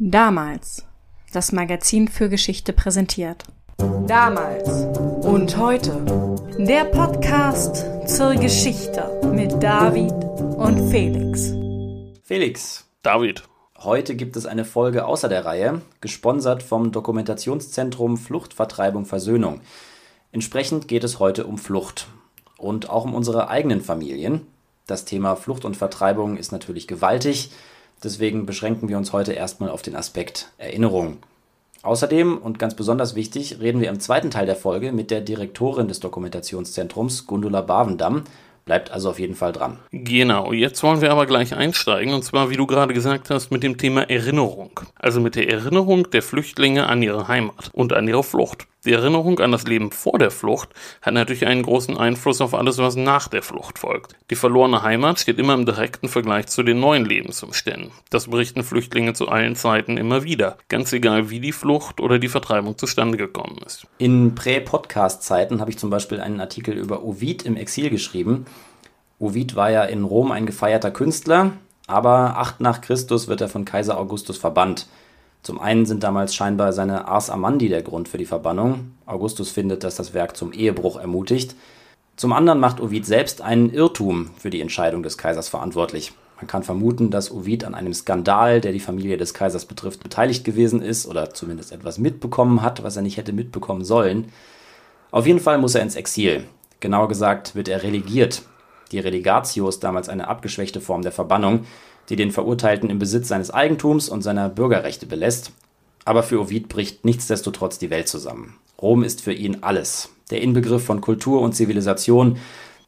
Damals. Das Magazin für Geschichte präsentiert. Damals und heute. Der Podcast zur Geschichte mit David und Felix. Felix, David, heute gibt es eine Folge außer der Reihe, gesponsert vom Dokumentationszentrum Flucht, Vertreibung, Versöhnung. Entsprechend geht es heute um Flucht und auch um unsere eigenen Familien. Das Thema Flucht und Vertreibung ist natürlich gewaltig, deswegen beschränken wir uns heute erstmal auf den Aspekt Erinnerung. Außerdem und ganz besonders wichtig reden wir im zweiten Teil der Folge mit der Direktorin des Dokumentationszentrums, Gundula Bavendam. Bleibt also auf jeden Fall dran. Genau, jetzt wollen wir aber gleich einsteigen, und zwar, wie du gerade gesagt hast, mit dem Thema Erinnerung. Also mit der Erinnerung der Flüchtlinge an ihre Heimat und an ihre Flucht. Die Erinnerung an das Leben vor der Flucht hat natürlich einen großen Einfluss auf alles, was nach der Flucht folgt. Die verlorene Heimat steht immer im direkten Vergleich zu den neuen Lebensumständen. Das berichten Flüchtlinge zu allen Zeiten immer wieder, ganz egal wie die Flucht oder die Vertreibung zustande gekommen ist. In Prä-Podcast-Zeiten habe ich zum Beispiel einen Artikel über Ovid im Exil geschrieben. Ovid war ja in Rom ein gefeierter Künstler, aber acht nach Christus wird er von Kaiser Augustus verbannt. Zum einen sind damals scheinbar seine Ars Amandi der Grund für die Verbannung. Augustus findet, dass das Werk zum Ehebruch ermutigt. Zum anderen macht Ovid selbst einen Irrtum für die Entscheidung des Kaisers verantwortlich. Man kann vermuten, dass Ovid an einem Skandal, der die Familie des Kaisers betrifft, beteiligt gewesen ist oder zumindest etwas mitbekommen hat, was er nicht hätte mitbekommen sollen. Auf jeden Fall muss er ins Exil. Genauer gesagt wird er relegiert. Die Relegatio ist damals eine abgeschwächte Form der Verbannung, die den Verurteilten im Besitz seines Eigentums und seiner Bürgerrechte belässt. Aber für Ovid bricht nichtsdestotrotz die Welt zusammen. Rom ist für ihn alles. Der Inbegriff von Kultur und Zivilisation.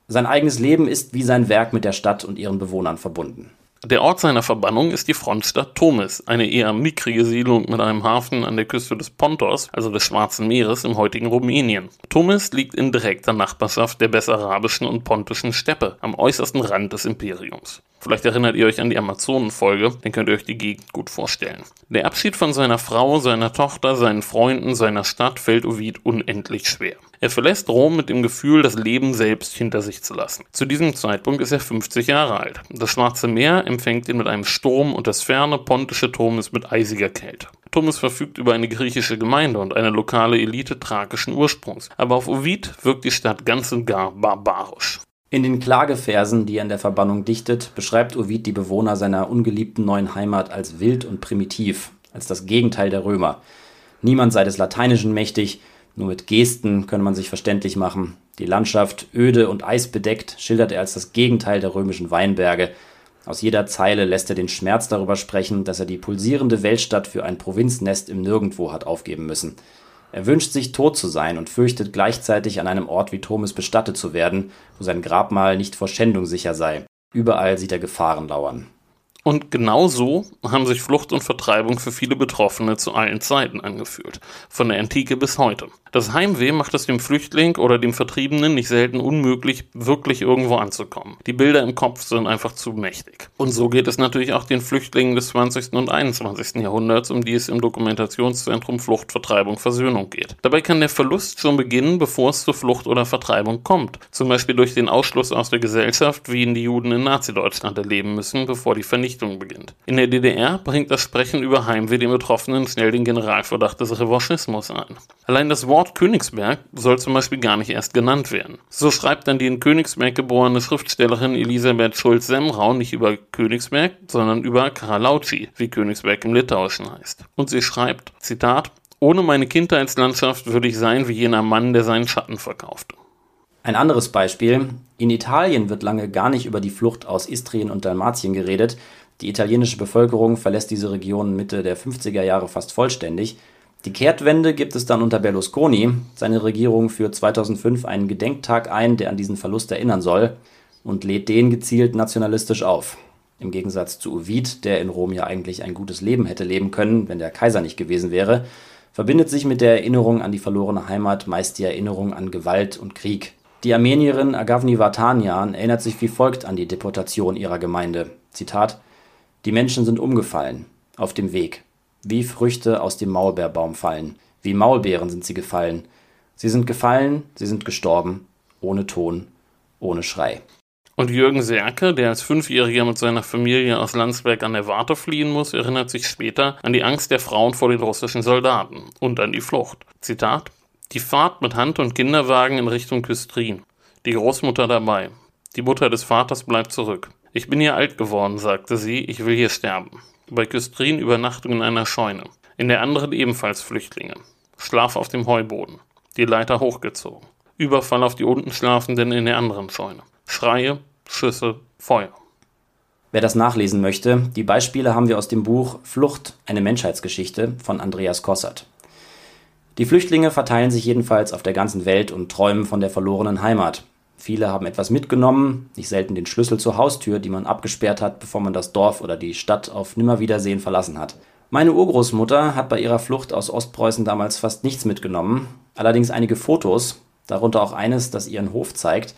Sein eigenes Leben ist wie sein Werk mit der Stadt und ihren Bewohnern verbunden. Der Ort seiner Verbannung ist die Frontstadt Tomis, eine eher mickrige Siedlung mit einem Hafen an der Küste des Pontos, also des Schwarzen Meeres im heutigen Rumänien. Tomis liegt in direkter Nachbarschaft der bessarabischen und pontischen Steppe, am äußersten Rand des Imperiums. Vielleicht erinnert ihr euch an die Amazonen-Folge, dann könnt ihr euch die Gegend gut vorstellen. Der Abschied von seiner Frau, seiner Tochter, seinen Freunden, seiner Stadt fällt Ovid unendlich schwer. Er verlässt Rom mit dem Gefühl, das Leben selbst hinter sich zu lassen. Zu diesem Zeitpunkt ist er 50 Jahre alt. Das Schwarze Meer empfängt ihn mit einem Sturm und das ferne pontische Tomis mit eisiger Kälte. Tomis verfügt über eine griechische Gemeinde und eine lokale Elite thrakischen Ursprungs. Aber auf Ovid wirkt die Stadt ganz und gar barbarisch. In den Klageversen, die er in der Verbannung dichtet, beschreibt Ovid die Bewohner seiner ungeliebten neuen Heimat als wild und primitiv, als das Gegenteil der Römer. Niemand sei des Lateinischen mächtig, nur mit Gesten könne man sich verständlich machen. Die Landschaft, öde und eisbedeckt, schildert er als das Gegenteil der römischen Weinberge. Aus jeder Zeile lässt er den Schmerz darüber sprechen, dass er die pulsierende Weltstadt für ein Provinznest im Nirgendwo hat aufgeben müssen. Er wünscht sich tot zu sein und fürchtet gleichzeitig an einem Ort wie Tomis bestattet zu werden, wo sein Grabmal nicht vor Schändung sicher sei. Überall sieht er Gefahren lauern. Und genau so haben sich Flucht und Vertreibung für viele Betroffene zu allen Zeiten angefühlt, von der Antike bis heute. Das Heimweh macht es dem Flüchtling oder dem Vertriebenen nicht selten unmöglich, wirklich irgendwo anzukommen. Die Bilder im Kopf sind einfach zu mächtig. Und so geht es natürlich auch den Flüchtlingen des 20. und 21. Jahrhunderts, um die es im Dokumentationszentrum Flucht, Vertreibung, Versöhnung geht. Dabei kann der Verlust schon beginnen, bevor es zur Flucht oder Vertreibung kommt. Zum Beispiel durch den Ausschluss aus der Gesellschaft, wie ihn die Juden in Nazi-Deutschland erleben müssen, bevor die Vernichtung beginnt. In der DDR bringt das Sprechen über Heimweh den Betroffenen schnell den Generalverdacht des Revanchismus ein. Allein das Wort Königsberg soll zum Beispiel gar nicht erst genannt werden. So schreibt dann die in Königsberg geborene Schriftstellerin Elisabeth Schulz-Semrau nicht über Königsberg, sondern über Karalauci, wie Königsberg im Litauischen heißt. Und sie schreibt, Zitat, ohne meine Kindheitslandschaft würde ich sein wie jener Mann, der seinen Schatten verkaufte. Ein anderes Beispiel. In Italien wird lange gar nicht über die Flucht aus Istrien und Dalmatien geredet. Die italienische Bevölkerung verlässt diese Regionen Mitte der 50er Jahre fast vollständig. Die Kehrtwende gibt es dann unter Berlusconi. Seine Regierung führt 2005 einen Gedenktag ein, der an diesen Verlust erinnern soll und lädt den gezielt nationalistisch auf. Im Gegensatz zu Ovid, der in Rom ja eigentlich ein gutes Leben hätte leben können, wenn der Kaiser nicht gewesen wäre, verbindet sich mit der Erinnerung an die verlorene Heimat meist die Erinnerung an Gewalt und Krieg. Die Armenierin Agavni Vartanian erinnert sich wie folgt an die Deportation ihrer Gemeinde. Zitat Die Menschen sind umgefallen, auf dem Weg wie Früchte aus dem Maulbeerbaum fallen. Wie Maulbeeren sind sie gefallen. Sie sind gefallen, sie sind gestorben, ohne Ton, ohne Schrei. Und Jürgen Serke, der als Fünfjähriger mit seiner Familie aus Landsberg an der Warte fliehen muss, erinnert sich später an die Angst der Frauen vor den russischen Soldaten und an die Flucht. Zitat: Die Fahrt mit Hand- und Kinderwagen in Richtung Küstrin. Die Großmutter dabei. Die Mutter des Vaters bleibt zurück. Ich bin hier alt geworden, sagte sie, ich will hier sterben. Bei Küstrin Übernachtung in einer Scheune. In der anderen ebenfalls Flüchtlinge. Schlaf auf dem Heuboden. Die Leiter hochgezogen. Überfall auf die unten Schlafenden in der anderen Scheune. Schreie, Schüsse, Feuer. Wer das nachlesen möchte, die Beispiele haben wir aus dem Buch Flucht, eine Menschheitsgeschichte von Andreas Kossert. Die Flüchtlinge verteilen sich jedenfalls auf der ganzen Welt und träumen von der verlorenen Heimat. Viele haben etwas mitgenommen, nicht selten den Schlüssel zur Haustür, die man abgesperrt hat, bevor man das Dorf oder die Stadt auf Nimmerwiedersehen verlassen hat. Meine Urgroßmutter hat bei ihrer Flucht aus Ostpreußen damals fast nichts mitgenommen, allerdings einige Fotos, darunter auch eines, das ihren Hof zeigt.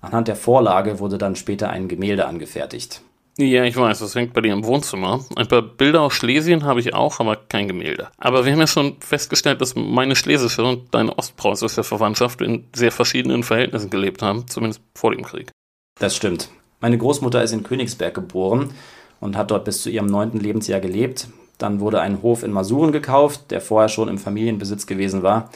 Anhand der Vorlage wurde dann später ein Gemälde angefertigt. Ja, ich weiß, das hängt bei dir im Wohnzimmer. Ein paar Bilder aus Schlesien habe ich auch, aber kein Gemälde. Aber wir haben ja schon festgestellt, dass meine schlesische und deine ostpreußische Verwandtschaft in sehr verschiedenen Verhältnissen gelebt haben, zumindest vor dem Krieg. Das stimmt. Meine Großmutter ist in Königsberg geboren und hat dort bis zu ihrem neunten Lebensjahr gelebt. Dann wurde ein Hof in Masuren gekauft, der vorher schon im Familienbesitz gewesen war.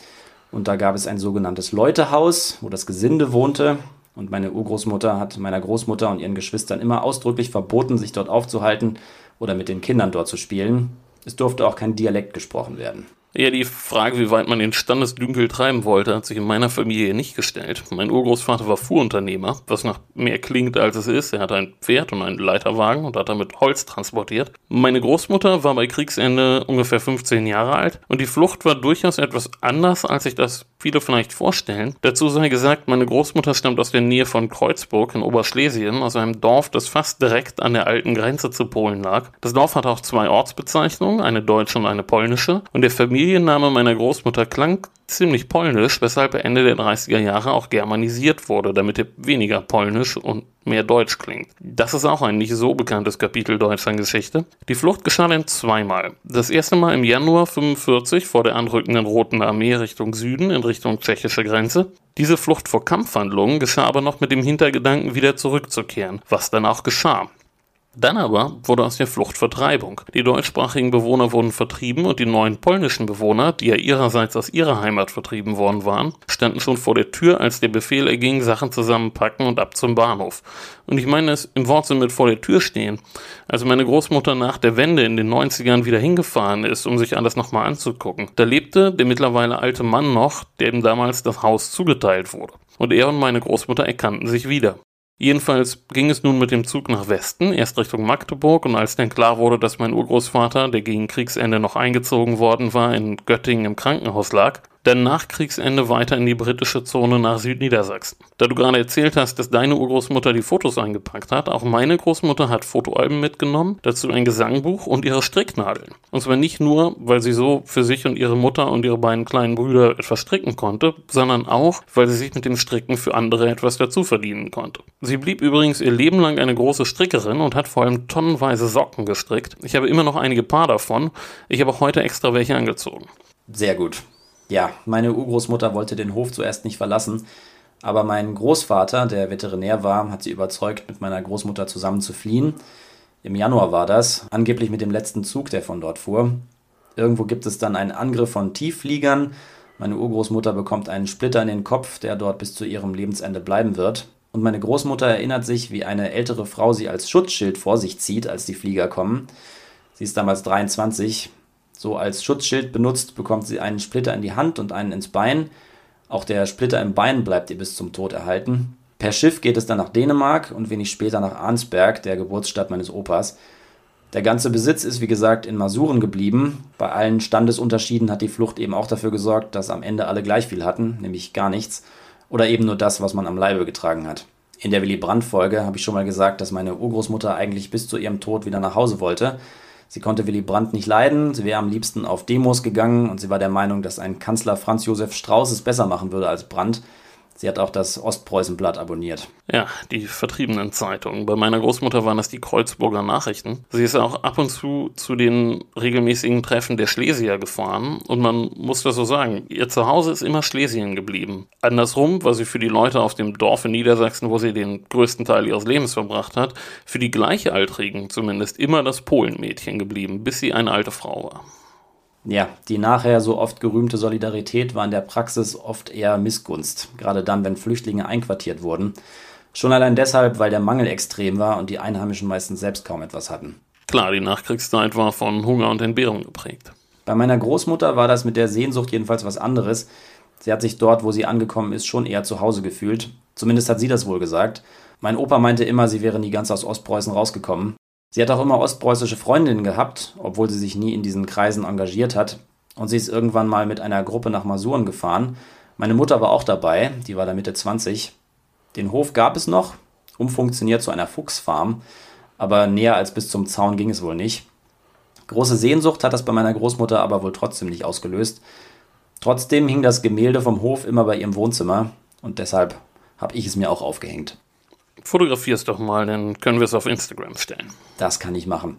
Und da gab es ein sogenanntes Leutehaus, wo das Gesinde wohnte. Und meine Urgroßmutter hat meiner Großmutter und ihren Geschwistern immer ausdrücklich verboten, sich dort aufzuhalten oder mit den Kindern dort zu spielen. Es durfte auch kein Dialekt gesprochen werden. Ja, die Frage, wie weit man den Standesdünkel treiben wollte, hat sich in meiner Familie nicht gestellt. Mein Urgroßvater war Fuhrunternehmer, was nach mehr klingt, als es ist. Er hatte ein Pferd und einen Leiterwagen und hat damit Holz transportiert. Meine Großmutter war bei Kriegsende ungefähr 15 Jahre alt und die Flucht war durchaus etwas anders, als sich das viele vielleicht vorstellen. Dazu sei gesagt, meine Großmutter stammt aus der Nähe von Kreuzburg in Oberschlesien, aus einem Dorf, das fast direkt an der alten Grenze zu Polen lag. Das Dorf hat auch zwei Ortsbezeichnungen, eine deutsche und eine polnische, und der Familienname meiner Großmutter klang ziemlich polnisch, weshalb er Ende der 30er Jahre auch germanisiert wurde, damit er weniger polnisch und mehr deutsch klingt. Das ist auch ein nicht so bekanntes Kapitel deutscher Geschichte. Die Flucht geschah dann zweimal. Das erste Mal im Januar 45 vor der anrückenden Roten Armee Richtung Süden in Richtung tschechische Grenze. Diese Flucht vor Kampfhandlungen geschah aber noch mit dem Hintergedanken, wieder zurückzukehren, was dann auch geschah. Dann aber wurde aus der Flucht Vertreibung. Die deutschsprachigen Bewohner wurden vertrieben und die neuen polnischen Bewohner, die ja ihrerseits aus ihrer Heimat vertrieben worden waren, standen schon vor der Tür, als der Befehl erging, Sachen zusammenpacken und ab zum Bahnhof. Und ich meine es im Wortsinn mit vor der Tür stehen. Als meine Großmutter nach der Wende in den 90ern wieder hingefahren ist, um sich alles nochmal anzugucken, da lebte der mittlerweile alte Mann noch, dem damals das Haus zugeteilt wurde. Und er und meine Großmutter erkannten sich wieder. Jedenfalls ging es nun mit dem Zug nach Westen, erst Richtung Magdeburg, und als dann klar wurde, dass mein Urgroßvater, der gegen Kriegsende noch eingezogen worden war, in Göttingen im Krankenhaus lag, dann nach Kriegsende weiter in die britische Zone nach Südniedersachsen. Da du gerade erzählt hast, dass deine Urgroßmutter die Fotos eingepackt hat, auch meine Großmutter hat Fotoalben mitgenommen, dazu ein Gesangbuch und ihre Stricknadeln. Und zwar nicht nur, weil sie so für sich und ihre Mutter und ihre beiden kleinen Brüder etwas stricken konnte, sondern auch, weil sie sich mit dem Stricken für andere etwas dazu verdienen konnte. Sie blieb übrigens ihr Leben lang eine große Strickerin und hat vor allem tonnenweise Socken gestrickt. Ich habe immer noch einige Paar davon. Ich habe heute extra welche angezogen. Sehr gut. Ja, meine Urgroßmutter wollte den Hof zuerst nicht verlassen, aber mein Großvater, der Veterinär war, hat sie überzeugt, mit meiner Großmutter zusammen zu fliehen. Im Januar war das, angeblich mit dem letzten Zug, der von dort fuhr. Irgendwo gibt es dann einen Angriff von Tieffliegern. Meine Urgroßmutter bekommt einen Splitter in den Kopf, der dort bis zu ihrem Lebensende bleiben wird. Und meine Großmutter erinnert sich, wie eine ältere Frau sie als Schutzschild vor sich zieht, als die Flieger kommen. Sie ist damals 23, so als Schutzschild benutzt, bekommt sie einen Splitter in die Hand und einen ins Bein. Auch der Splitter im Bein bleibt ihr bis zum Tod erhalten. Per Schiff geht es dann nach Dänemark und wenig später nach Arnsberg, der Geburtsstadt meines Opas. Der ganze Besitz ist wie gesagt in Masuren geblieben. Bei allen Standesunterschieden hat die Flucht eben auch dafür gesorgt, dass am Ende alle gleich viel hatten, nämlich gar nichts. Oder eben nur das, was man am Leibe getragen hat. In der Willy Brandt-Folge habe ich schon mal gesagt, dass meine Urgroßmutter eigentlich bis zu ihrem Tod wieder nach Hause wollte. Sie konnte Willy Brandt nicht leiden, sie wäre am liebsten auf Demos gegangen und sie war der Meinung, dass ein Kanzler Franz Josef Strauß es besser machen würde als Brandt. Sie hat auch das Ostpreußenblatt abonniert. Ja, die vertriebenen Zeitungen. Bei meiner Großmutter waren das die Kreuzburger Nachrichten. Sie ist auch ab und zu zu den regelmäßigen Treffen der Schlesier gefahren und man muss das so sagen, ihr Zuhause ist immer Schlesien geblieben. Andersrum war sie für die Leute auf dem Dorf in Niedersachsen, wo sie den größten Teil ihres Lebens verbracht hat, für die Gleichaltrigen zumindest immer das Polenmädchen geblieben, bis sie eine alte Frau war. Ja, die nachher so oft gerühmte Solidarität war in der Praxis oft eher Missgunst, gerade dann, wenn Flüchtlinge einquartiert wurden. Schon allein deshalb, weil der Mangel extrem war und die Einheimischen meistens selbst kaum etwas hatten. Klar, die Nachkriegszeit war von Hunger und Entbehrung geprägt. Bei meiner Großmutter war das mit der Sehnsucht jedenfalls was anderes. Sie hat sich dort, wo sie angekommen ist, schon eher zu Hause gefühlt. Zumindest hat sie das wohl gesagt. Mein Opa meinte immer, sie wäre nie ganz aus Ostpreußen rausgekommen. Sie hat auch immer ostpreußische Freundinnen gehabt, obwohl sie sich nie in diesen Kreisen engagiert hat. Und sie ist irgendwann mal mit einer Gruppe nach Masuren gefahren. Meine Mutter war auch dabei, die war da Mitte 20. Den Hof gab es noch, umfunktioniert zu einer Fuchsfarm, aber näher als bis zum Zaun ging es wohl nicht. Große Sehnsucht hat das bei meiner Großmutter aber wohl trotzdem nicht ausgelöst. Trotzdem hing das Gemälde vom Hof immer bei ihrem Wohnzimmer und deshalb habe ich es mir auch aufgehängt. Fotografier es doch mal, dann können wir es auf Instagram stellen. Das kann ich machen.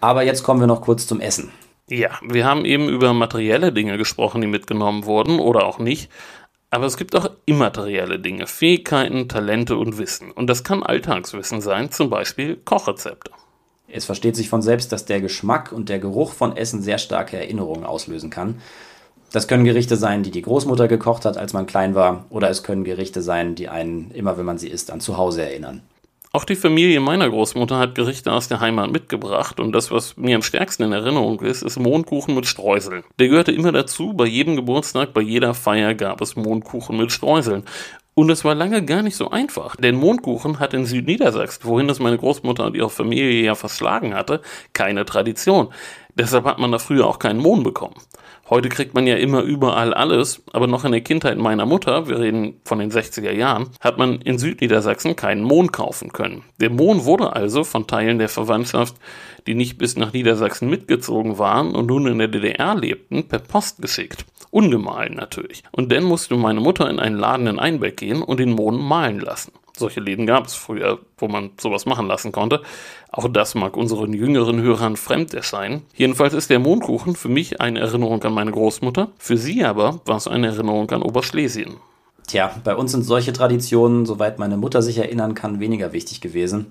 Aber jetzt kommen wir noch kurz zum Essen. Ja, wir haben eben über materielle Dinge gesprochen, die mitgenommen wurden oder auch nicht. Aber es gibt auch immaterielle Dinge, Fähigkeiten, Talente und Wissen. Und das kann Alltagswissen sein, zum Beispiel Kochrezepte. Es versteht sich von selbst, dass der Geschmack und der Geruch von Essen sehr starke Erinnerungen auslösen kann. Das können Gerichte sein, die die Großmutter gekocht hat, als man klein war, oder es können Gerichte sein, die einen, immer wenn man sie isst, an zu Hause erinnern. Auch die Familie meiner Großmutter hat Gerichte aus der Heimat mitgebracht und das, was mir am stärksten in Erinnerung ist, ist Mondkuchen mit Streuseln. Der gehörte immer dazu, bei jedem Geburtstag, bei jeder Feier gab es Mondkuchen mit Streuseln. Und es war lange gar nicht so einfach, denn Mondkuchen hat in Südniedersachsen, wohin das meine Großmutter und ihre Familie ja verschlagen hatte, keine Tradition. Deshalb hat man da früher auch keinen Mohn bekommen. Heute kriegt man ja immer überall alles, aber noch in der Kindheit meiner Mutter, wir reden von den 60er Jahren, hat man in Südniedersachsen keinen Mohn kaufen können. Der Mohn wurde also von Teilen der Verwandtschaft, die nicht bis nach Niedersachsen mitgezogen waren und nun in der DDR lebten, per Post geschickt. Ungemahlen natürlich. Und dann musste meine Mutter in einen Laden in Einbeck gehen und den Mohn mahlen lassen. Solche Läden gab es früher, wo man sowas machen lassen konnte. Auch das mag unseren jüngeren Hörern fremd erscheinen. Jedenfalls ist der Mondkuchen für mich eine Erinnerung an meine Großmutter, für sie aber war es eine Erinnerung an Oberschlesien. Tja, bei uns sind solche Traditionen, soweit meine Mutter sich erinnern kann, weniger wichtig gewesen.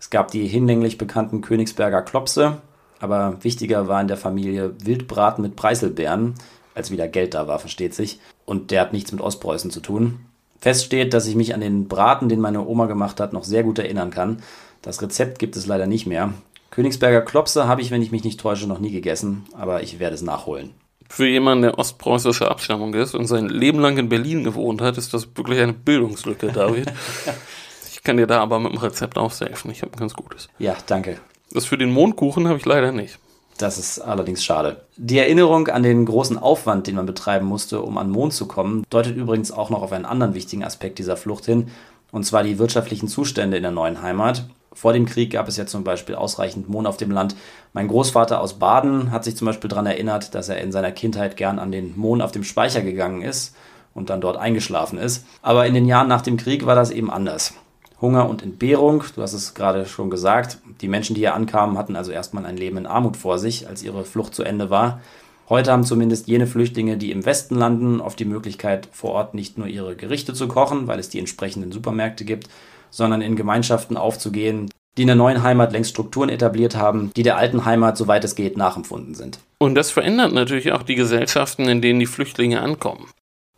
Es gab die hinlänglich bekannten Königsberger Klopse, aber wichtiger war in der Familie Wildbraten mit Preiselbeeren, als wieder Geld da war, versteht sich. Und der hat nichts mit Ostpreußen zu tun. Fest steht, dass ich mich an den Braten, den meine Oma gemacht hat, noch sehr gut erinnern kann. Das Rezept gibt es leider nicht mehr. Königsberger Klopse habe ich, wenn ich mich nicht täusche, noch nie gegessen, aber ich werde es nachholen. Für jemanden, der ostpreußischer Abstammung ist und sein Leben lang in Berlin gewohnt hat, ist das wirklich eine Bildungslücke, David. ich kann dir da aber mit dem Rezept aufhelfen. Ich habe ein ganz gutes. Ja, danke. Das für den Mondkuchen habe ich leider nicht. Das ist allerdings schade. Die Erinnerung an den großen Aufwand, den man betreiben musste, um an Mond zu kommen, deutet übrigens auch noch auf einen anderen wichtigen Aspekt dieser Flucht hin, und zwar die wirtschaftlichen Zustände in der neuen Heimat. Vor dem Krieg gab es ja zum Beispiel ausreichend Mohn auf dem Land. Mein Großvater aus Baden hat sich zum Beispiel daran erinnert, dass er in seiner Kindheit gern an den Mohn auf dem Speicher gegangen ist und dann dort eingeschlafen ist. Aber in den Jahren nach dem Krieg war das eben anders. Hunger und Entbehrung. Du hast es gerade schon gesagt. Die Menschen, die hier ankamen, hatten also erstmal ein Leben in Armut vor sich, als ihre Flucht zu Ende war. Heute haben zumindest jene Flüchtlinge, die im Westen landen, oft die Möglichkeit, vor Ort nicht nur ihre Gerichte zu kochen, weil es die entsprechenden Supermärkte gibt, sondern in Gemeinschaften aufzugehen, die in der neuen Heimat längst Strukturen etabliert haben, die der alten Heimat, soweit es geht, nachempfunden sind. Und das verändert natürlich auch die Gesellschaften, in denen die Flüchtlinge ankommen.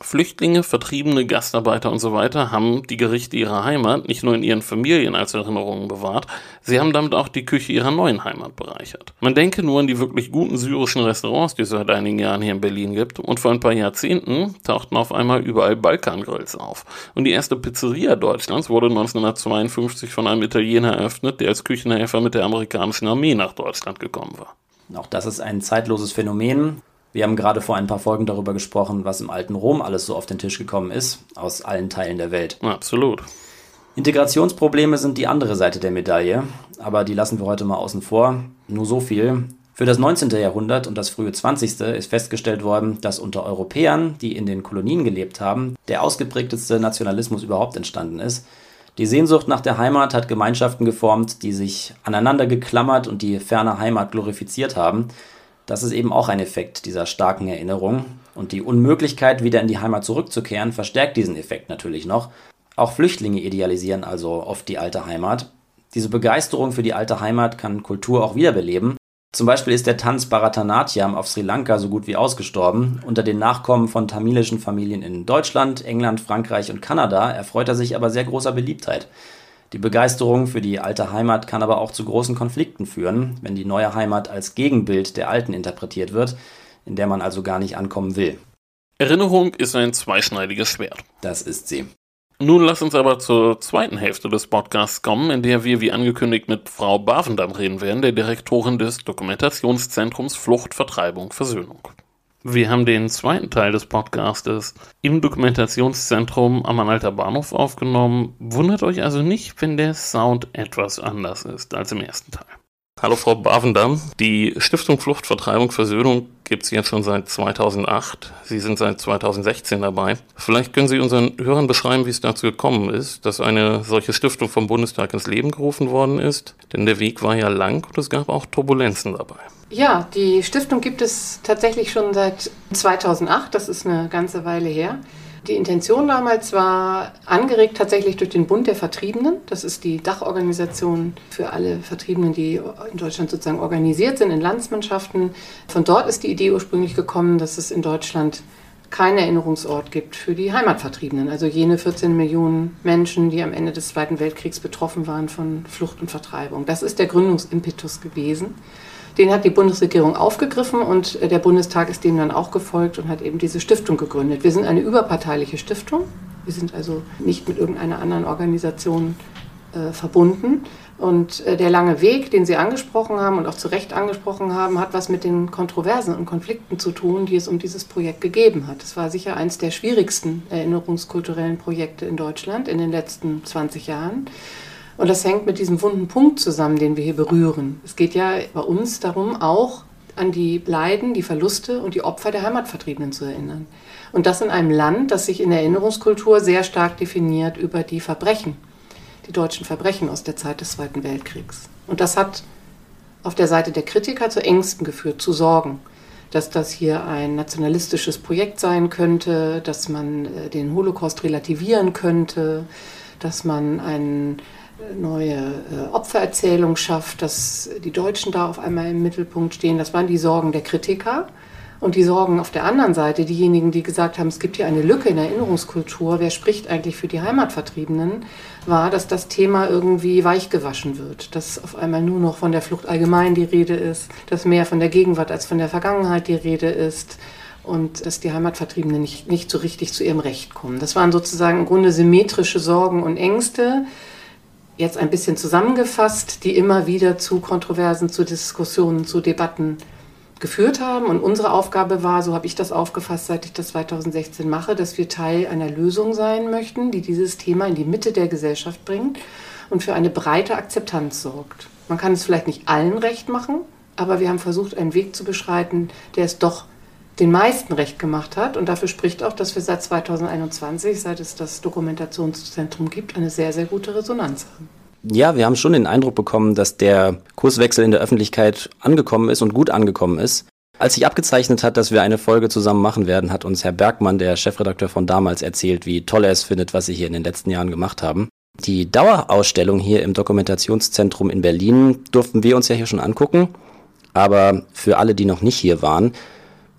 Flüchtlinge, Vertriebene, Gastarbeiter und so weiter haben die Gerichte ihrer Heimat nicht nur in ihren Familien als Erinnerungen bewahrt, sie haben damit auch die Küche ihrer neuen Heimat bereichert. Man denke nur an die wirklich guten syrischen Restaurants, die es seit einigen Jahren hier in Berlin gibt, und vor ein paar Jahrzehnten tauchten auf einmal überall Balkangrills auf. Und die erste Pizzeria Deutschlands wurde 1952 von einem Italiener eröffnet, der als Küchenhelfer mit der amerikanischen Armee nach Deutschland gekommen war. Auch das ist ein zeitloses Phänomen. Wir haben gerade vor ein paar Folgen darüber gesprochen, was im alten Rom alles so auf den Tisch gekommen ist, aus allen Teilen der Welt. Absolut. Integrationsprobleme sind die andere Seite der Medaille, aber die lassen wir heute mal außen vor. Nur so viel. Für das 19. Jahrhundert und das frühe 20. ist festgestellt worden, dass unter Europäern, die in den Kolonien gelebt haben, der ausgeprägteste Nationalismus überhaupt entstanden ist. Die Sehnsucht nach der Heimat hat Gemeinschaften geformt, die sich aneinander geklammert und die ferne Heimat glorifiziert haben. Das ist eben auch ein Effekt dieser starken Erinnerung. Und die Unmöglichkeit, wieder in die Heimat zurückzukehren, verstärkt diesen Effekt natürlich noch. Auch Flüchtlinge idealisieren also oft die alte Heimat. Diese Begeisterung für die alte Heimat kann Kultur auch wiederbeleben. Zum Beispiel ist der Tanz Bharatanatyam auf Sri Lanka so gut wie ausgestorben. Unter den Nachkommen von tamilischen Familien in Deutschland, England, Frankreich und Kanada erfreut er sich aber sehr großer Beliebtheit. Die Begeisterung für die alte Heimat kann aber auch zu großen Konflikten führen, wenn die neue Heimat als Gegenbild der alten interpretiert wird, in der man also gar nicht ankommen will. Erinnerung ist ein zweischneidiges Schwert. Das ist sie. Nun lass uns aber zur zweiten Hälfte des Podcasts kommen, in der wir wie angekündigt mit Frau Bavendam reden werden, der Direktorin des Dokumentationszentrums Flucht, Vertreibung, Versöhnung. Wir haben den zweiten Teil des Podcastes im Dokumentationszentrum am Anhalter Bahnhof aufgenommen. Wundert euch also nicht, wenn der Sound etwas anders ist als im ersten Teil. Hallo Frau Bavendam. Die Stiftung Flucht, Vertreibung, Versöhnung gibt es jetzt schon seit 2008. Sie sind seit 2016 dabei. Vielleicht können Sie unseren Hörern beschreiben, wie es dazu gekommen ist, dass eine solche Stiftung vom Bundestag ins Leben gerufen worden ist. Denn der Weg war ja lang und es gab auch Turbulenzen dabei. Ja, die Stiftung gibt es tatsächlich schon seit 2008. Das ist eine ganze Weile her. Die Intention damals war angeregt tatsächlich durch den Bund der Vertriebenen. Das ist die Dachorganisation für alle Vertriebenen, die in Deutschland sozusagen organisiert sind in Landsmannschaften. Von dort ist die Idee ursprünglich gekommen, dass es in Deutschland keinen Erinnerungsort gibt für die Heimatvertriebenen, also jene 14 Millionen Menschen, die am Ende des Zweiten Weltkriegs betroffen waren von Flucht und Vertreibung. Das ist der Gründungsimpetus gewesen. Den hat die Bundesregierung aufgegriffen und der Bundestag ist dem dann auch gefolgt und hat eben diese Stiftung gegründet. Wir sind eine überparteiliche Stiftung. Wir sind also nicht mit irgendeiner anderen Organisation äh, verbunden. Und äh, der lange Weg, den Sie angesprochen haben und auch zu Recht angesprochen haben, hat was mit den Kontroversen und Konflikten zu tun, die es um dieses Projekt gegeben hat. Es war sicher eines der schwierigsten erinnerungskulturellen Projekte in Deutschland in den letzten 20 Jahren. Und das hängt mit diesem wunden Punkt zusammen, den wir hier berühren. Es geht ja bei uns darum, auch an die Leiden, die Verluste und die Opfer der Heimatvertriebenen zu erinnern. Und das in einem Land, das sich in der Erinnerungskultur sehr stark definiert über die Verbrechen, die deutschen Verbrechen aus der Zeit des Zweiten Weltkriegs. Und das hat auf der Seite der Kritiker zu Ängsten geführt, zu Sorgen, dass das hier ein nationalistisches Projekt sein könnte, dass man äh, den Holocaust relativieren könnte, dass man einen neue äh, Opfererzählung schafft, dass die Deutschen da auf einmal im Mittelpunkt stehen. Das waren die Sorgen der Kritiker. Und die Sorgen auf der anderen Seite, diejenigen, die gesagt haben, es gibt hier eine Lücke in der Erinnerungskultur, wer spricht eigentlich für die Heimatvertriebenen, war, dass das Thema irgendwie weichgewaschen wird. Dass auf einmal nur noch von der Flucht allgemein die Rede ist, dass mehr von der Gegenwart als von der Vergangenheit die Rede ist und dass die Heimatvertriebenen nicht, nicht so richtig zu ihrem Recht kommen. Das waren sozusagen im Grunde symmetrische Sorgen und Ängste, jetzt ein bisschen zusammengefasst, die immer wieder zu Kontroversen, zu Diskussionen, zu Debatten geführt haben. Und unsere Aufgabe war, so habe ich das aufgefasst, seit ich das 2016 mache, dass wir Teil einer Lösung sein möchten, die dieses Thema in die Mitte der Gesellschaft bringt und für eine breite Akzeptanz sorgt. Man kann es vielleicht nicht allen recht machen, aber wir haben versucht, einen Weg zu beschreiten, der es doch den meisten recht gemacht hat. Und dafür spricht auch, dass wir seit 2021, seit es das Dokumentationszentrum gibt, eine sehr, sehr gute Resonanz haben. Ja, wir haben schon den Eindruck bekommen, dass der Kurswechsel in der Öffentlichkeit angekommen ist und gut angekommen ist. Als sich abgezeichnet hat, dass wir eine Folge zusammen machen werden, hat uns Herr Bergmann, der Chefredakteur von damals, erzählt, wie toll er es findet, was Sie hier in den letzten Jahren gemacht haben. Die Dauerausstellung hier im Dokumentationszentrum in Berlin durften wir uns ja hier schon angucken. Aber für alle, die noch nicht hier waren,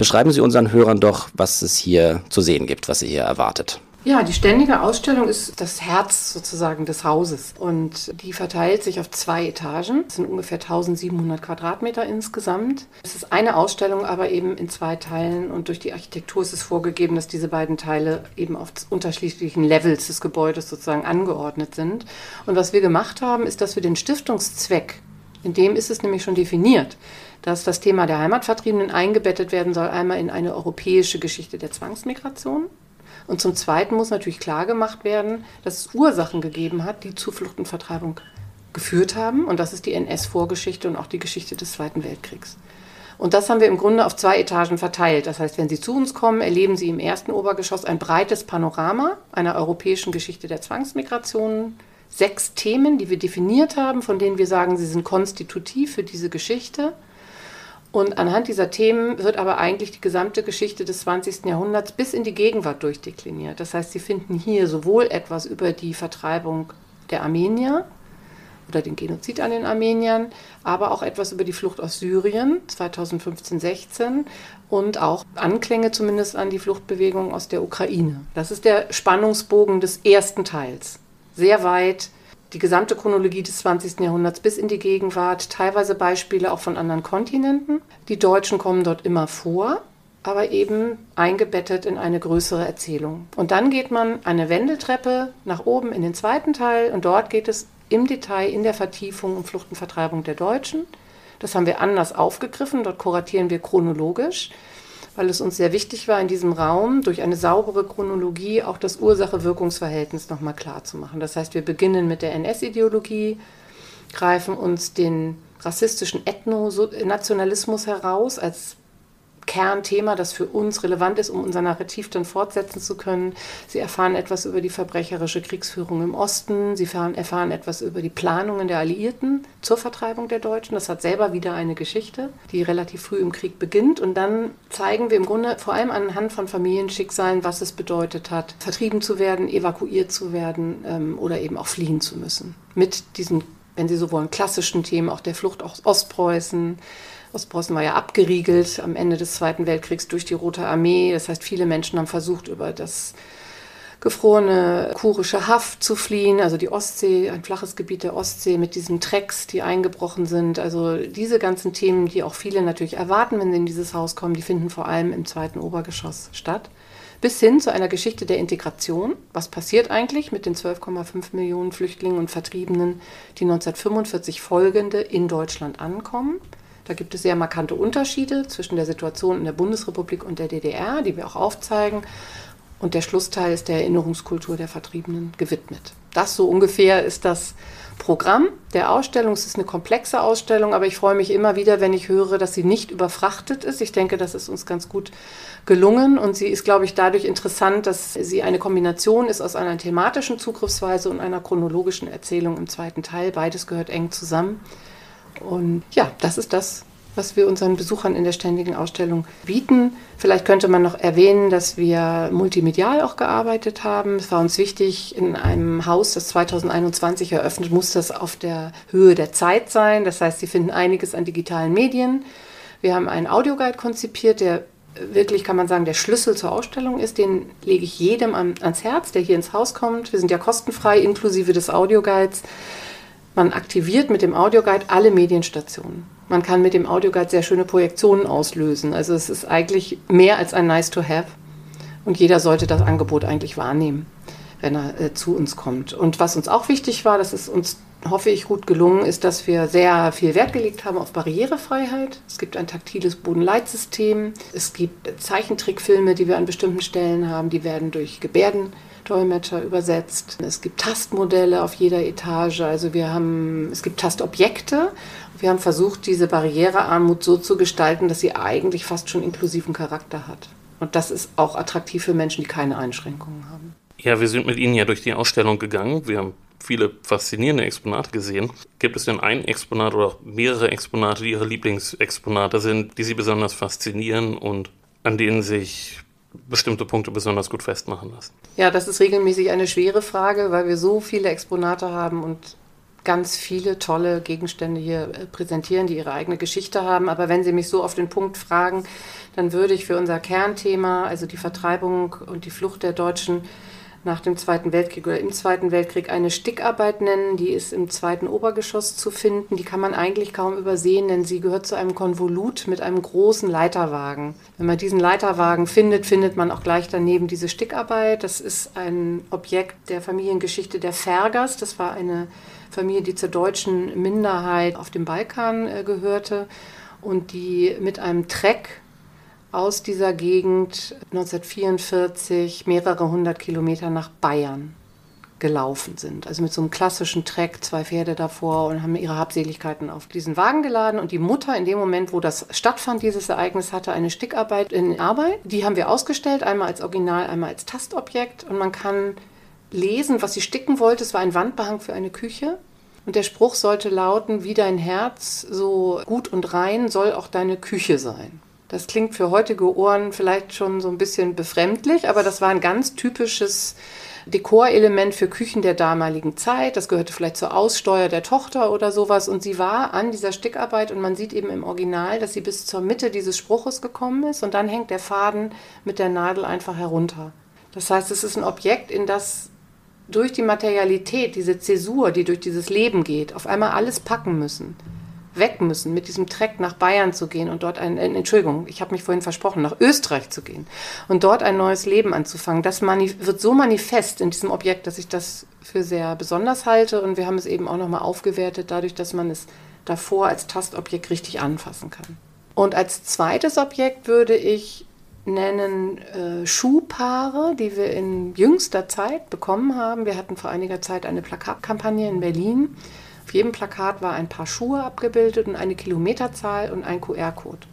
Beschreiben Sie unseren Hörern doch, was es hier zu sehen gibt, was Sie hier erwartet. Ja, die ständige Ausstellung ist das Herz sozusagen des Hauses und die verteilt sich auf zwei Etagen. Es sind ungefähr 1700 Quadratmeter insgesamt. Es ist eine Ausstellung, aber eben in zwei Teilen und durch die Architektur ist es vorgegeben, dass diese beiden Teile eben auf unterschiedlichen Levels des Gebäudes sozusagen angeordnet sind. Und was wir gemacht haben, ist, dass wir den Stiftungszweck, in dem ist es nämlich schon definiert, dass das Thema der Heimatvertriebenen eingebettet werden soll, einmal in eine europäische Geschichte der Zwangsmigration. Und zum Zweiten muss natürlich klar gemacht werden, dass es Ursachen gegeben hat, die zu Flucht und Vertreibung geführt haben. Und das ist die NS-Vorgeschichte und auch die Geschichte des Zweiten Weltkriegs. Und das haben wir im Grunde auf zwei Etagen verteilt. Das heißt, wenn Sie zu uns kommen, erleben Sie im ersten Obergeschoss ein breites Panorama einer europäischen Geschichte der Zwangsmigration. Sechs Themen, die wir definiert haben, von denen wir sagen, sie sind konstitutiv für diese Geschichte. Und anhand dieser Themen wird aber eigentlich die gesamte Geschichte des 20. Jahrhunderts bis in die Gegenwart durchdekliniert. Das heißt, Sie finden hier sowohl etwas über die Vertreibung der Armenier, oder den Genozid an den Armeniern, aber auch etwas über die Flucht aus Syrien 2015-16 und auch Anklänge zumindest an die Fluchtbewegung aus der Ukraine. Das ist der Spannungsbogen des ersten Teils. Sehr weit die gesamte Chronologie des 20. Jahrhunderts bis in die Gegenwart, teilweise Beispiele auch von anderen Kontinenten. Die Deutschen kommen dort immer vor, aber eben eingebettet in eine größere Erzählung. Und dann geht man eine Wendeltreppe nach oben in den zweiten Teil und dort geht es im Detail in der Vertiefung um Flucht und Vertreibung der Deutschen. Das haben wir anders aufgegriffen. Dort kuratieren wir chronologisch, weil es uns sehr wichtig war, in diesem Raum durch eine saubere Chronologie auch das Ursache-Wirkungsverhältnis nochmal klar zu machen. Das heißt, wir beginnen mit der NS-Ideologie, greifen uns den rassistischen Ethno-Nationalismus heraus als Kernthema, das für uns relevant ist, um unser Narrativ dann fortsetzen zu können. Sie erfahren etwas über die verbrecherische Kriegsführung im Osten. Sie erfahren, etwas über die Planungen der Alliierten zur Vertreibung der Deutschen. Das hat selber wieder eine Geschichte, die relativ früh im Krieg beginnt. Und dann zeigen wir im Grunde vor allem anhand von Familienschicksalen, was es bedeutet hat, vertrieben zu werden, evakuiert zu werden ähm, oder eben auch fliehen zu müssen. Mit diesen, wenn Sie so wollen, klassischen Themen, auch der Flucht aus Ostpreußen, Ostpreußen war ja abgeriegelt am Ende des Zweiten Weltkriegs durch die Rote Armee. Das heißt, viele Menschen haben versucht, über das gefrorene kurische Haft zu fliehen, also die Ostsee, ein flaches Gebiet der Ostsee mit diesen Trecks, die eingebrochen sind. Also diese ganzen Themen, die auch viele natürlich erwarten, wenn sie in dieses Haus kommen, die finden vor allem im zweiten Obergeschoss statt. Bis hin zu einer Geschichte der Integration. Was passiert eigentlich mit den 12,5 Millionen Flüchtlingen und Vertriebenen, die 1945 folgende in Deutschland ankommen? Da gibt es sehr markante Unterschiede zwischen der Situation in der Bundesrepublik und der DDR, die wir auch aufzeigen. Und der Schlussteil ist der Erinnerungskultur der Vertriebenen gewidmet. Das so ungefähr ist das Programm der Ausstellung. Es ist eine komplexe Ausstellung, aber ich freue mich immer wieder, wenn ich höre, dass sie nicht überfrachtet ist. Ich denke, das ist uns ganz gut gelungen und sie ist, glaube ich, dadurch interessant, dass sie eine Kombination ist aus einer thematischen Zugriffsweise und einer chronologischen Erzählung im zweiten Teil. Beides gehört eng zusammen. Und ja, das ist das, was wir unseren Besuchern in der ständigen Ausstellung bieten. Vielleicht könnte man noch erwähnen, dass wir multimedial auch gearbeitet haben. Es war uns wichtig, in einem Haus, das 2021 eröffnet, muss das auf der Höhe der Zeit sein. Das heißt, Sie finden einiges an digitalen Medien. Wir haben einen Audioguide konzipiert, der wirklich, kann man sagen, der Schlüssel zur Ausstellung ist. Den lege ich jedem ans Herz, der hier ins Haus kommt. Wir sind ja kostenfrei, inklusive des Audioguides. Man aktiviert mit dem Audioguide alle Medienstationen. Man kann mit dem Audioguide sehr schöne Projektionen auslösen. Also es ist eigentlich mehr als ein Nice to Have. Und jeder sollte das Angebot eigentlich wahrnehmen, wenn er äh, zu uns kommt. Und was uns auch wichtig war, das ist uns, hoffe ich, gut gelungen, ist, dass wir sehr viel Wert gelegt haben auf Barrierefreiheit. Es gibt ein taktiles Bodenleitsystem. Es gibt Zeichentrickfilme, die wir an bestimmten Stellen haben. Die werden durch Gebärden Dolmetscher übersetzt. Es gibt Tastmodelle auf jeder Etage. Also wir haben, es gibt Tastobjekte. Wir haben versucht, diese Barrierearmut so zu gestalten, dass sie eigentlich fast schon inklusiven Charakter hat. Und das ist auch attraktiv für Menschen, die keine Einschränkungen haben. Ja, wir sind mit Ihnen ja durch die Ausstellung gegangen. Wir haben viele faszinierende Exponate gesehen. Gibt es denn ein Exponat oder mehrere Exponate, die Ihre Lieblingsexponate sind, die Sie besonders faszinieren und an denen sich bestimmte Punkte besonders gut festmachen lassen? Ja, das ist regelmäßig eine schwere Frage, weil wir so viele Exponate haben und ganz viele tolle Gegenstände hier äh, präsentieren, die ihre eigene Geschichte haben. Aber wenn Sie mich so auf den Punkt fragen, dann würde ich für unser Kernthema, also die Vertreibung und die Flucht der Deutschen, nach dem Zweiten Weltkrieg oder im Zweiten Weltkrieg eine Stickarbeit nennen. Die ist im zweiten Obergeschoss zu finden. Die kann man eigentlich kaum übersehen, denn sie gehört zu einem Konvolut mit einem großen Leiterwagen. Wenn man diesen Leiterwagen findet, findet man auch gleich daneben diese Stickarbeit. Das ist ein Objekt der Familiengeschichte der Fergers. Das war eine Familie, die zur deutschen Minderheit auf dem Balkan äh, gehörte und die mit einem Treck aus dieser Gegend 1944 mehrere hundert Kilometer nach Bayern gelaufen sind. Also mit so einem klassischen Treck, zwei Pferde davor und haben ihre Habseligkeiten auf diesen Wagen geladen. Und die Mutter in dem Moment, wo das stattfand, dieses Ereignis, hatte eine Stickarbeit in Arbeit. Die haben wir ausgestellt, einmal als Original, einmal als Tastobjekt. Und man kann lesen, was sie sticken wollte. Es war ein Wandbehang für eine Küche. Und der Spruch sollte lauten, wie dein Herz so gut und rein soll auch deine Küche sein. Das klingt für heutige Ohren vielleicht schon so ein bisschen befremdlich, aber das war ein ganz typisches Dekorelement für Küchen der damaligen Zeit. Das gehörte vielleicht zur Aussteuer der Tochter oder sowas. Und sie war an dieser Stickarbeit und man sieht eben im Original, dass sie bis zur Mitte dieses Spruches gekommen ist und dann hängt der Faden mit der Nadel einfach herunter. Das heißt, es ist ein Objekt, in das durch die Materialität, diese Zäsur, die durch dieses Leben geht, auf einmal alles packen müssen weg müssen, mit diesem Treck nach Bayern zu gehen und dort ein, äh, Entschuldigung, ich habe mich vorhin versprochen, nach Österreich zu gehen und dort ein neues Leben anzufangen. Das wird so manifest in diesem Objekt, dass ich das für sehr besonders halte und wir haben es eben auch nochmal aufgewertet, dadurch, dass man es davor als Tastobjekt richtig anfassen kann. Und als zweites Objekt würde ich nennen äh, Schuhpaare, die wir in jüngster Zeit bekommen haben. Wir hatten vor einiger Zeit eine Plakatkampagne in Berlin auf jedem Plakat war ein Paar Schuhe abgebildet und eine Kilometerzahl und ein QR-Code.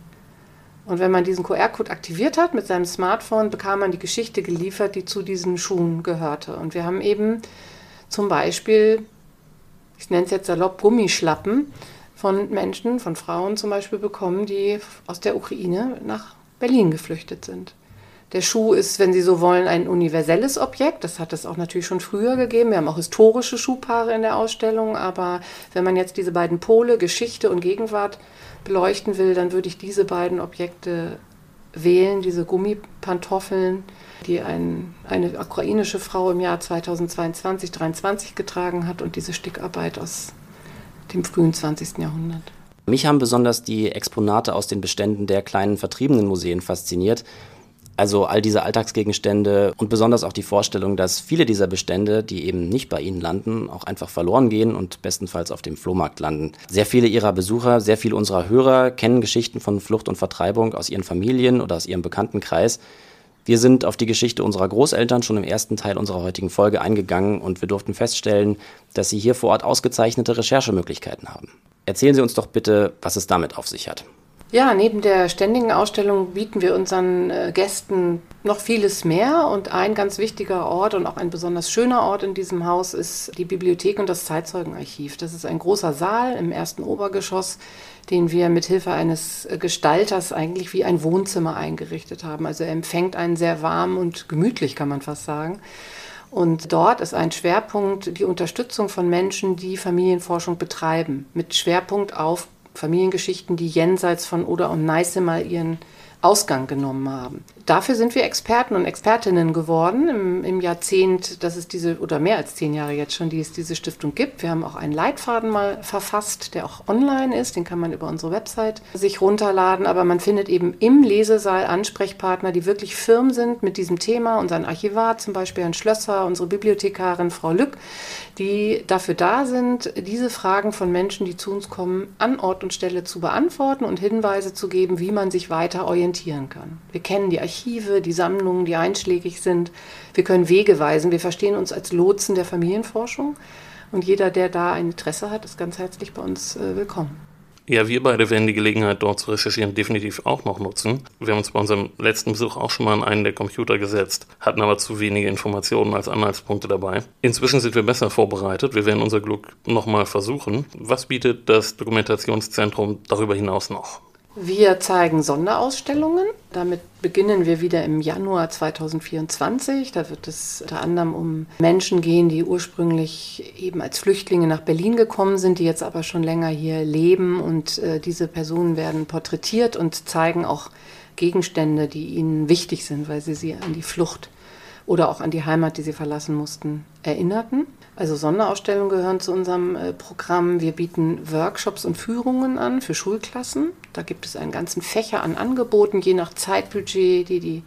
Und wenn man diesen QR-Code aktiviert hat mit seinem Smartphone, bekam man die Geschichte geliefert, die zu diesen Schuhen gehörte. Und wir haben eben zum Beispiel, ich nenne es jetzt salopp, Gummischlappen von Menschen, von Frauen zum Beispiel bekommen, die aus der Ukraine nach Berlin geflüchtet sind. Der Schuh ist, wenn Sie so wollen, ein universelles Objekt. Das hat es auch natürlich schon früher gegeben. Wir haben auch historische Schuhpaare in der Ausstellung. Aber wenn man jetzt diese beiden Pole, Geschichte und Gegenwart, beleuchten will, dann würde ich diese beiden Objekte wählen, diese Gummipantoffeln, die ein, eine ukrainische Frau im Jahr 2022, 2023 getragen hat und diese Stickarbeit aus dem frühen 20. Jahrhundert. Mich haben besonders die Exponate aus den Beständen der kleinen vertriebenen Museen fasziniert. Also all diese Alltagsgegenstände und besonders auch die Vorstellung, dass viele dieser Bestände, die eben nicht bei Ihnen landen, auch einfach verloren gehen und bestenfalls auf dem Flohmarkt landen. Sehr viele Ihrer Besucher, sehr viele unserer Hörer kennen Geschichten von Flucht und Vertreibung aus ihren Familien oder aus ihrem Bekanntenkreis. Wir sind auf die Geschichte unserer Großeltern schon im ersten Teil unserer heutigen Folge eingegangen und wir durften feststellen, dass Sie hier vor Ort ausgezeichnete Recherchemöglichkeiten haben. Erzählen Sie uns doch bitte, was es damit auf sich hat. Ja, neben der ständigen Ausstellung bieten wir unseren äh, Gästen noch vieles mehr. Und ein ganz wichtiger Ort und auch ein besonders schöner Ort in diesem Haus ist die Bibliothek und das Zeitzeugenarchiv. Das ist ein großer Saal im ersten Obergeschoss, den wir mit Hilfe eines äh, Gestalters eigentlich wie ein Wohnzimmer eingerichtet haben. Also er empfängt einen sehr warm und gemütlich, kann man fast sagen. Und dort ist ein Schwerpunkt die Unterstützung von Menschen, die Familienforschung betreiben, mit Schwerpunkt auf Familiengeschichten, die jenseits von Oder und Neiße mal ihren Ausgang genommen haben. Dafür sind wir Experten und Expertinnen geworden im, im, Jahrzehnt, dass es diese, oder mehr als zehn Jahre jetzt schon, die es diese Stiftung gibt. Wir haben auch einen Leitfaden mal verfasst, der auch online ist, den kann man über unsere Website sich runterladen, aber man findet eben im Lesesaal Ansprechpartner, die wirklich firm sind mit diesem Thema, unseren Archivar zum Beispiel, Herrn Schlösser, unsere Bibliothekarin Frau Lück, die dafür da sind, diese Fragen von Menschen, die zu uns kommen, an Ort und Stelle zu beantworten und Hinweise zu geben, wie man sich weiter orientieren kann. Wir kennen die Archive, die Sammlungen, die einschlägig sind. Wir können Wege weisen. Wir verstehen uns als Lotsen der Familienforschung. Und jeder, der da ein Interesse hat, ist ganz herzlich bei uns äh, willkommen. Ja, wir beide werden die Gelegenheit, dort zu recherchieren, definitiv auch noch nutzen. Wir haben uns bei unserem letzten Besuch auch schon mal an einen der Computer gesetzt, hatten aber zu wenige Informationen als Anhaltspunkte dabei. Inzwischen sind wir besser vorbereitet. Wir werden unser Glück nochmal versuchen. Was bietet das Dokumentationszentrum darüber hinaus noch? Wir zeigen Sonderausstellungen. Damit beginnen wir wieder im Januar 2024. Da wird es unter anderem um Menschen gehen, die ursprünglich eben als Flüchtlinge nach Berlin gekommen sind, die jetzt aber schon länger hier leben. Und äh, diese Personen werden porträtiert und zeigen auch Gegenstände, die ihnen wichtig sind, weil sie sie an die Flucht oder auch an die Heimat, die sie verlassen mussten, erinnerten. Also Sonderausstellungen gehören zu unserem äh, Programm. Wir bieten Workshops und Führungen an für Schulklassen. Da gibt es einen ganzen Fächer an Angeboten, je nach Zeitbudget, die die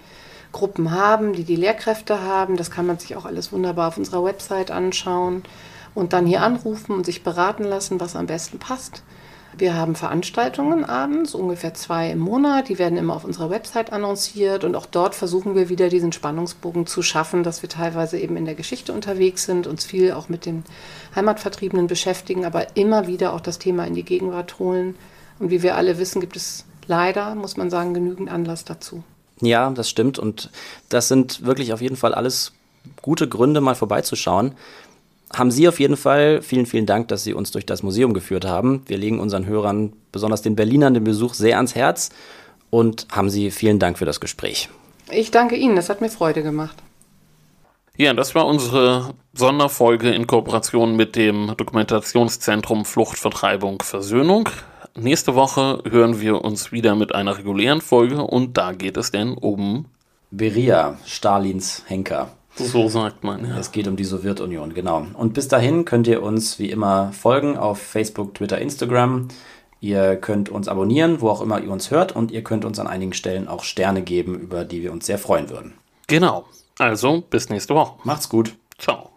Gruppen haben, die die Lehrkräfte haben. Das kann man sich auch alles wunderbar auf unserer Website anschauen und dann hier anrufen und sich beraten lassen, was am besten passt. Wir haben Veranstaltungen abends, ungefähr zwei im Monat. Die werden immer auf unserer Website annonciert. Und auch dort versuchen wir wieder diesen Spannungsbogen zu schaffen, dass wir teilweise eben in der Geschichte unterwegs sind, uns viel auch mit den Heimatvertriebenen beschäftigen, aber immer wieder auch das Thema in die Gegenwart holen. Und wie wir alle wissen, gibt es leider, muss man sagen, genügend Anlass dazu. Ja, das stimmt. Und das sind wirklich auf jeden Fall alles gute Gründe, mal vorbeizuschauen haben Sie auf jeden Fall vielen, vielen Dank, dass Sie uns durch das Museum geführt haben. Wir legen unseren Hörern, besonders den Berlinern, den Besuch sehr ans Herz und haben Sie vielen Dank für das Gespräch. Ich danke Ihnen, das hat mir Freude gemacht. Ja, das war unsere Sonderfolge in Kooperation mit dem Dokumentationszentrum Flucht, Vertreibung, Versöhnung. Nächste Woche hören wir uns wieder mit einer regulären Folge und da geht es denn um Beria, Stalins Henker. So sagt man, ja. Es geht um die Sowjetunion, genau. Und bis dahin könnt ihr uns wie immer folgen auf Facebook, Twitter, Instagram. Ihr könnt uns abonnieren, wo auch immer ihr uns hört, und ihr könnt uns an einigen Stellen auch Sterne geben, über die wir uns sehr freuen würden. Genau. Also, bis nächste Woche. Macht's gut. Ciao.